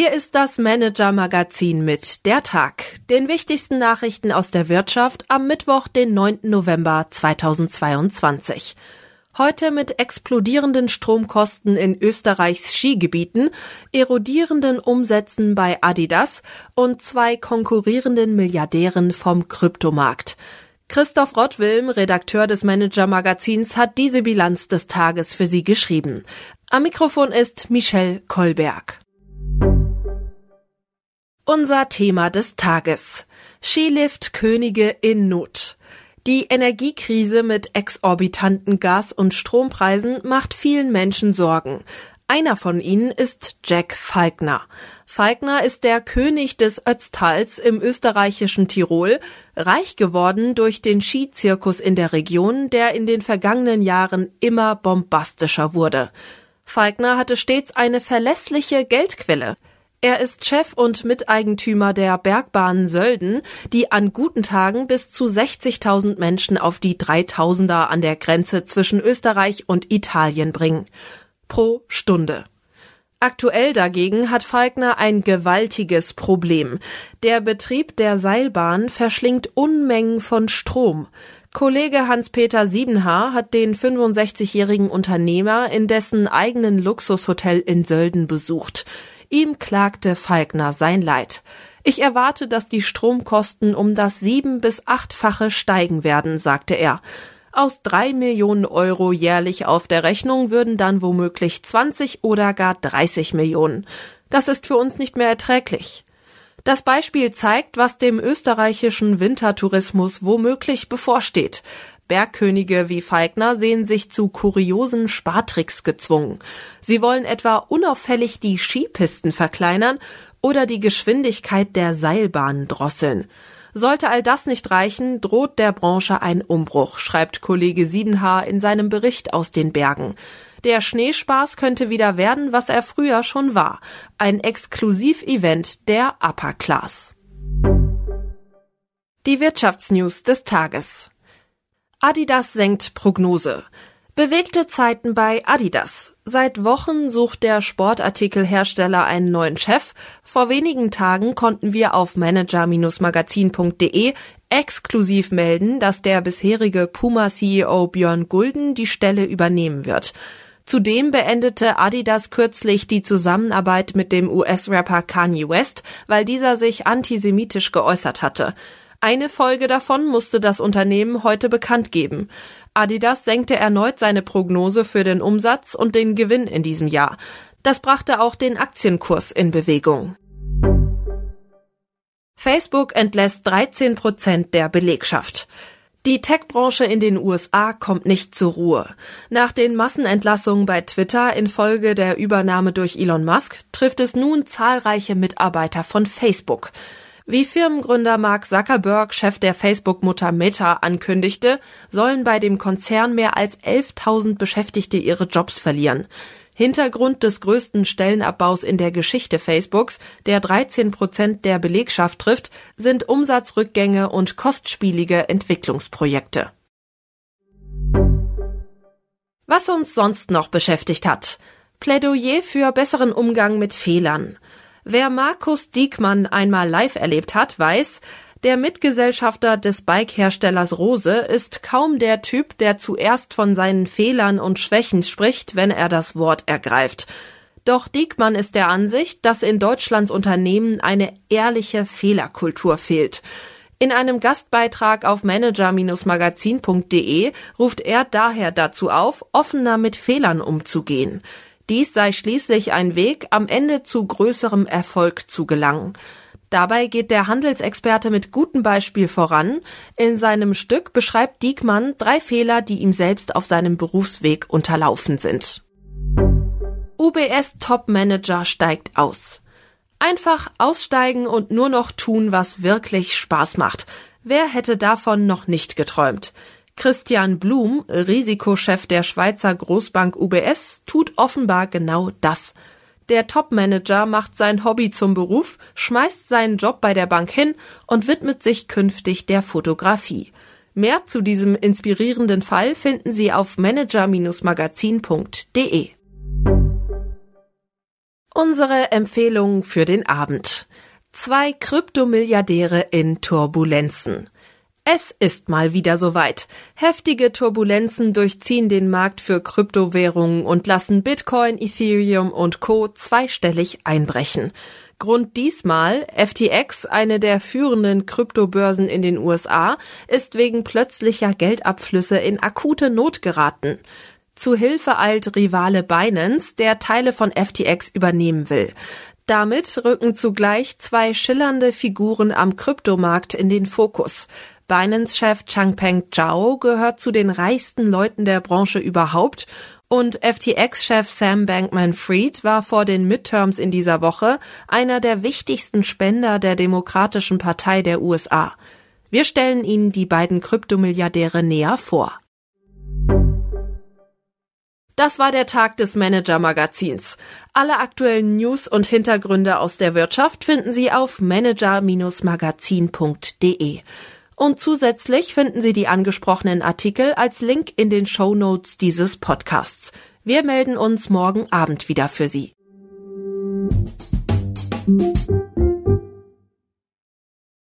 Hier ist das Manager-Magazin mit Der Tag, den wichtigsten Nachrichten aus der Wirtschaft am Mittwoch, den 9. November 2022. Heute mit explodierenden Stromkosten in Österreichs Skigebieten, erodierenden Umsätzen bei Adidas und zwei konkurrierenden Milliardären vom Kryptomarkt. Christoph Rottwilm, Redakteur des Manager-Magazins, hat diese Bilanz des Tages für Sie geschrieben. Am Mikrofon ist Michelle Kolberg. Unser Thema des Tages. Skilift-Könige in Not. Die Energiekrise mit exorbitanten Gas- und Strompreisen macht vielen Menschen Sorgen. Einer von ihnen ist Jack Falkner. Falkner ist der König des Ötztals im österreichischen Tirol, reich geworden durch den Skizirkus in der Region, der in den vergangenen Jahren immer bombastischer wurde. Falkner hatte stets eine verlässliche Geldquelle. Er ist Chef und Miteigentümer der Bergbahn Sölden, die an guten Tagen bis zu 60.000 Menschen auf die 3000er an der Grenze zwischen Österreich und Italien bringen. Pro Stunde. Aktuell dagegen hat Falkner ein gewaltiges Problem. Der Betrieb der Seilbahn verschlingt Unmengen von Strom. Kollege Hans-Peter Siebenhaar hat den 65-jährigen Unternehmer in dessen eigenen Luxushotel in Sölden besucht. Ihm klagte Falkner sein Leid. Ich erwarte, dass die Stromkosten um das sieben- bis achtfache steigen werden, sagte er. Aus drei Millionen Euro jährlich auf der Rechnung würden dann womöglich 20 oder gar 30 Millionen. Das ist für uns nicht mehr erträglich. Das Beispiel zeigt, was dem österreichischen Wintertourismus womöglich bevorsteht. Bergkönige wie Falkner sehen sich zu kuriosen Spartricks gezwungen. Sie wollen etwa unauffällig die Skipisten verkleinern oder die Geschwindigkeit der Seilbahnen drosseln. Sollte all das nicht reichen, droht der Branche ein Umbruch, schreibt Kollege Siebenhaar in seinem Bericht aus den Bergen. Der Schneespaß könnte wieder werden, was er früher schon war. Ein Exklusivevent der Upper Class. Die Wirtschaftsnews des Tages. Adidas senkt Prognose. Bewegte Zeiten bei Adidas. Seit Wochen sucht der Sportartikelhersteller einen neuen Chef. Vor wenigen Tagen konnten wir auf manager-magazin.de exklusiv melden, dass der bisherige Puma-CEO Björn Gulden die Stelle übernehmen wird. Zudem beendete Adidas kürzlich die Zusammenarbeit mit dem US-Rapper Kanye West, weil dieser sich antisemitisch geäußert hatte. Eine Folge davon musste das Unternehmen heute bekannt geben. Adidas senkte erneut seine Prognose für den Umsatz und den Gewinn in diesem Jahr. Das brachte auch den Aktienkurs in Bewegung. Facebook entlässt 13 Prozent der Belegschaft. Die Tech-Branche in den USA kommt nicht zur Ruhe. Nach den Massenentlassungen bei Twitter infolge der Übernahme durch Elon Musk trifft es nun zahlreiche Mitarbeiter von Facebook. Wie Firmengründer Mark Zuckerberg, Chef der Facebook-Mutter Meta, ankündigte, sollen bei dem Konzern mehr als 11.000 Beschäftigte ihre Jobs verlieren. Hintergrund des größten Stellenabbaus in der Geschichte Facebooks, der 13 Prozent der Belegschaft trifft, sind Umsatzrückgänge und kostspielige Entwicklungsprojekte. Was uns sonst noch beschäftigt hat. Plädoyer für besseren Umgang mit Fehlern. Wer Markus Diekmann einmal live erlebt hat, weiß, der Mitgesellschafter des Bike-Herstellers Rose ist kaum der Typ, der zuerst von seinen Fehlern und Schwächen spricht, wenn er das Wort ergreift. Doch Diekmann ist der Ansicht, dass in Deutschlands Unternehmen eine ehrliche Fehlerkultur fehlt. In einem Gastbeitrag auf manager-magazin.de ruft er daher dazu auf, offener mit Fehlern umzugehen. Dies sei schließlich ein Weg, am Ende zu größerem Erfolg zu gelangen. Dabei geht der Handelsexperte mit gutem Beispiel voran. In seinem Stück beschreibt Diekmann drei Fehler, die ihm selbst auf seinem Berufsweg unterlaufen sind. UBS Top Manager steigt aus. Einfach aussteigen und nur noch tun, was wirklich Spaß macht. Wer hätte davon noch nicht geträumt? Christian Blum, Risikochef der Schweizer Großbank UBS, tut offenbar genau das. Der Topmanager macht sein Hobby zum Beruf, schmeißt seinen Job bei der Bank hin und widmet sich künftig der Fotografie. Mehr zu diesem inspirierenden Fall finden Sie auf manager-magazin.de. Unsere Empfehlung für den Abend. Zwei Kryptomilliardäre in Turbulenzen. Es ist mal wieder soweit. Heftige Turbulenzen durchziehen den Markt für Kryptowährungen und lassen Bitcoin, Ethereum und Co. zweistellig einbrechen. Grund diesmal, FTX, eine der führenden Kryptobörsen in den USA, ist wegen plötzlicher Geldabflüsse in akute Not geraten. Zu Hilfe eilt Rivale Binance, der Teile von FTX übernehmen will. Damit rücken zugleich zwei schillernde Figuren am Kryptomarkt in den Fokus. Binance-Chef Changpeng Zhao gehört zu den reichsten Leuten der Branche überhaupt und FTX-Chef Sam Bankman-Fried war vor den Midterms in dieser Woche einer der wichtigsten Spender der Demokratischen Partei der USA. Wir stellen Ihnen die beiden Kryptomilliardäre näher vor. Das war der Tag des Manager-Magazins. Alle aktuellen News und Hintergründe aus der Wirtschaft finden Sie auf manager-magazin.de. Und zusätzlich finden Sie die angesprochenen Artikel als Link in den Show Notes dieses Podcasts. Wir melden uns morgen Abend wieder für Sie.